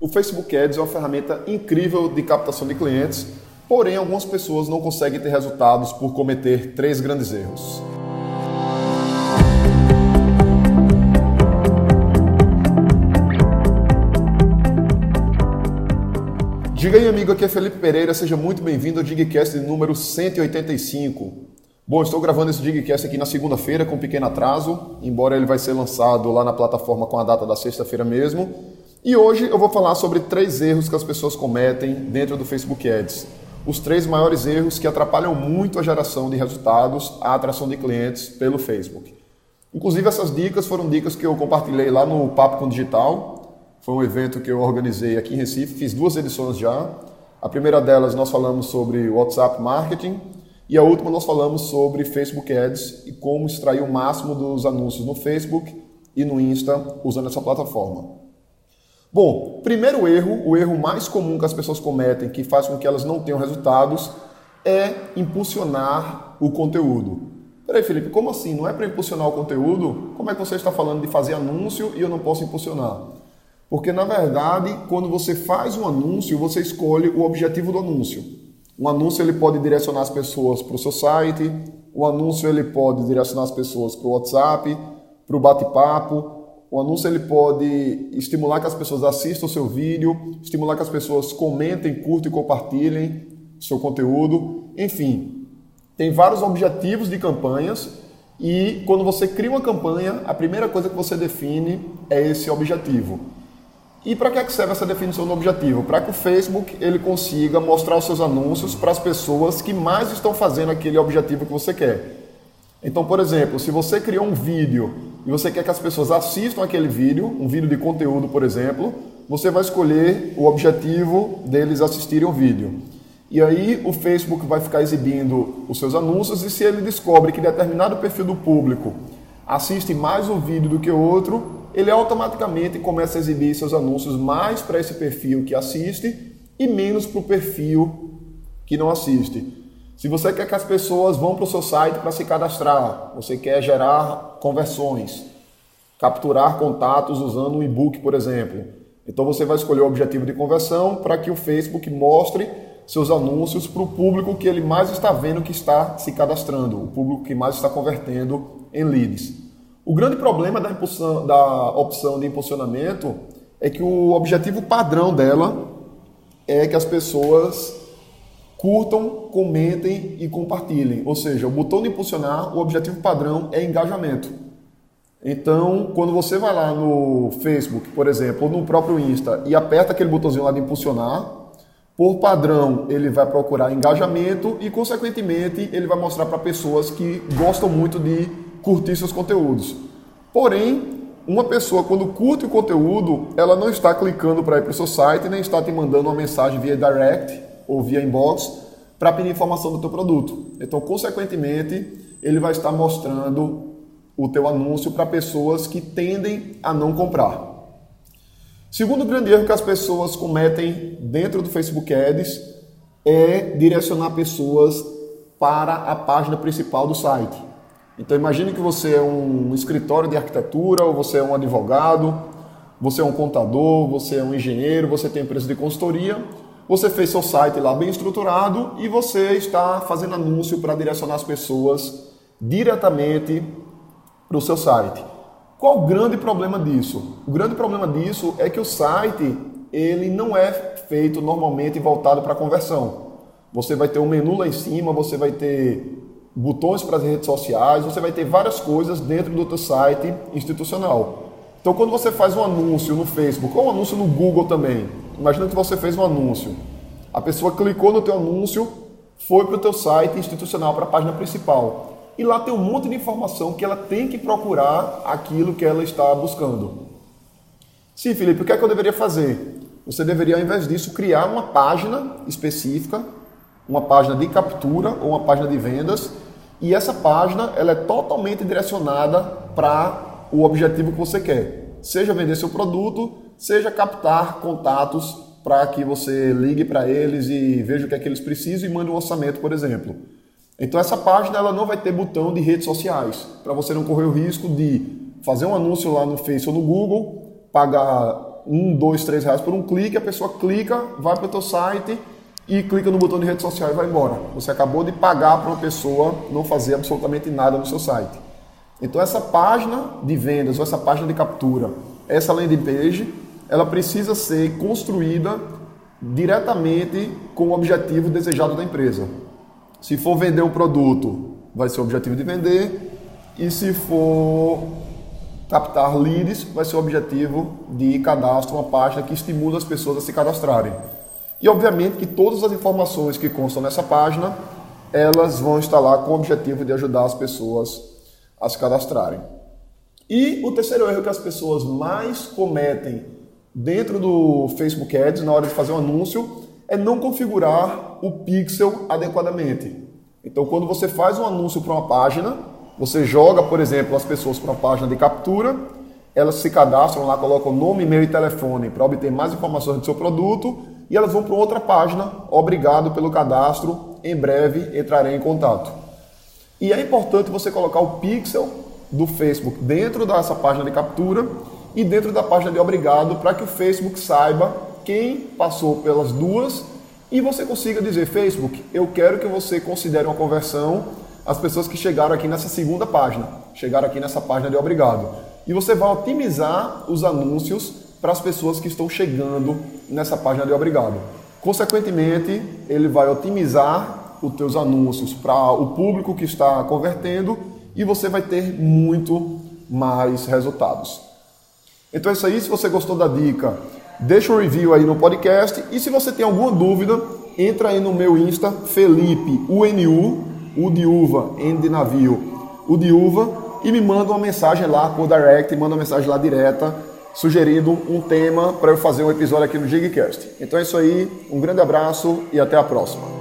O Facebook Ads é uma ferramenta incrível de captação de clientes, porém algumas pessoas não conseguem ter resultados por cometer três grandes erros. Diga aí, amigo, aqui é Felipe Pereira, seja muito bem-vindo ao Digcast número 185. Bom, estou gravando esse Digcast aqui na segunda-feira com um pequeno atraso, embora ele vai ser lançado lá na plataforma com a data da sexta-feira mesmo. E hoje eu vou falar sobre três erros que as pessoas cometem dentro do Facebook Ads. Os três maiores erros que atrapalham muito a geração de resultados, a atração de clientes pelo Facebook. Inclusive essas dicas foram dicas que eu compartilhei lá no Papo com Digital. Foi um evento que eu organizei aqui em Recife, fiz duas edições já. A primeira delas nós falamos sobre WhatsApp Marketing e a última nós falamos sobre Facebook Ads e como extrair o máximo dos anúncios no Facebook e no Insta usando essa plataforma. Bom, primeiro erro, o erro mais comum que as pessoas cometem, que faz com que elas não tenham resultados, é impulsionar o conteúdo. Peraí, Felipe, como assim? Não é para impulsionar o conteúdo? Como é que você está falando de fazer anúncio e eu não posso impulsionar? Porque, na verdade, quando você faz um anúncio, você escolhe o objetivo do anúncio. Um anúncio ele pode direcionar as pessoas para o seu site, o anúncio ele pode direcionar as pessoas para o WhatsApp, para o bate-papo, o anúncio ele pode estimular que as pessoas assistam o seu vídeo, estimular que as pessoas comentem, curtam e compartilhem seu conteúdo. Enfim, tem vários objetivos de campanhas e quando você cria uma campanha, a primeira coisa que você define é esse objetivo. E para que serve essa definição do objetivo? Para que o Facebook ele consiga mostrar os seus anúncios para as pessoas que mais estão fazendo aquele objetivo que você quer. Então, por exemplo, se você criou um vídeo e você quer que as pessoas assistam aquele vídeo, um vídeo de conteúdo, por exemplo, você vai escolher o objetivo deles assistirem o vídeo. E aí o Facebook vai ficar exibindo os seus anúncios e se ele descobre que determinado perfil do público assiste mais um vídeo do que outro, ele automaticamente começa a exibir seus anúncios mais para esse perfil que assiste e menos para o perfil que não assiste. Se você quer que as pessoas vão para o seu site para se cadastrar, você quer gerar conversões, capturar contatos usando um e-book, por exemplo. Então você vai escolher o objetivo de conversão para que o Facebook mostre seus anúncios para o público que ele mais está vendo que está se cadastrando, o público que mais está convertendo em leads. O grande problema da, impulsão, da opção de impulsionamento é que o objetivo padrão dela é que as pessoas curtam, comentem e compartilhem. Ou seja, o botão de impulsionar, o objetivo padrão é engajamento. Então, quando você vai lá no Facebook, por exemplo, ou no próprio Insta e aperta aquele botãozinho lá de impulsionar, por padrão ele vai procurar engajamento e, consequentemente, ele vai mostrar para pessoas que gostam muito de curtir seus conteúdos. Porém, uma pessoa quando curte o conteúdo, ela não está clicando para ir para o seu site, nem está te mandando uma mensagem via direct ou via inbox para pedir informação do teu produto. Então, consequentemente, ele vai estar mostrando o teu anúncio para pessoas que tendem a não comprar. Segundo grande erro que as pessoas cometem dentro do Facebook Ads é direcionar pessoas para a página principal do site. Então imagine que você é um escritório de arquitetura, ou você é um advogado, você é um contador, você é um engenheiro, você tem empresa de consultoria, você fez seu site lá bem estruturado e você está fazendo anúncio para direcionar as pessoas diretamente para o seu site. Qual o grande problema disso? O grande problema disso é que o site ele não é feito normalmente voltado para conversão. Você vai ter um menu lá em cima, você vai ter botões para as redes sociais, você vai ter várias coisas dentro do seu site institucional. Então, quando você faz um anúncio no Facebook ou um anúncio no Google também, Imagina que você fez um anúncio. A pessoa clicou no teu anúncio, foi para o teu site institucional, para a página principal. E lá tem um monte de informação que ela tem que procurar aquilo que ela está buscando. Sim, Felipe, o que é que eu deveria fazer? Você deveria, ao invés disso, criar uma página específica, uma página de captura ou uma página de vendas, e essa página ela é totalmente direcionada para o objetivo que você quer. Seja vender seu produto, seja captar contatos para que você ligue para eles e veja o que é que eles precisam e mande um orçamento, por exemplo. Então essa página ela não vai ter botão de redes sociais, para você não correr o risco de fazer um anúncio lá no Facebook ou no Google, pagar um, dois, três reais por um clique, a pessoa clica, vai para o teu site e clica no botão de rede social e vai embora. Você acabou de pagar para uma pessoa não fazer absolutamente nada no seu site. Então essa página de vendas ou essa página de captura, essa landing page, ela precisa ser construída diretamente com o objetivo desejado da empresa. Se for vender um produto, vai ser o objetivo de vender, e se for captar leads, vai ser o objetivo de cadastro, uma página que estimula as pessoas a se cadastrarem. E obviamente que todas as informações que constam nessa página, elas vão estar lá com o objetivo de ajudar as pessoas a se cadastrarem. E o terceiro erro que as pessoas mais cometem dentro do Facebook Ads na hora de fazer um anúncio é não configurar o pixel adequadamente. Então, quando você faz um anúncio para uma página, você joga, por exemplo, as pessoas para uma página de captura, elas se cadastram lá, colocam nome, e-mail e telefone para obter mais informações do seu produto e elas vão para outra página. Obrigado pelo cadastro, em breve entrarei em contato. E é importante você colocar o pixel do Facebook dentro dessa página de captura e dentro da página de obrigado para que o Facebook saiba quem passou pelas duas e você consiga dizer, Facebook, eu quero que você considere uma conversão as pessoas que chegaram aqui nessa segunda página, chegaram aqui nessa página de obrigado. E você vai otimizar os anúncios para as pessoas que estão chegando nessa página de obrigado. Consequentemente, ele vai otimizar os teus anúncios para o público que está convertendo e você vai ter muito mais resultados. Então é isso aí. Se você gostou da dica, deixa um review aí no podcast. E se você tem alguma dúvida, entra aí no meu Insta, Felipe UNU, U de uva, N de navio, U de uva, e me manda uma mensagem lá por direct, manda uma mensagem lá direta, sugerindo um tema para eu fazer um episódio aqui no Gigcast. Então é isso aí, um grande abraço e até a próxima.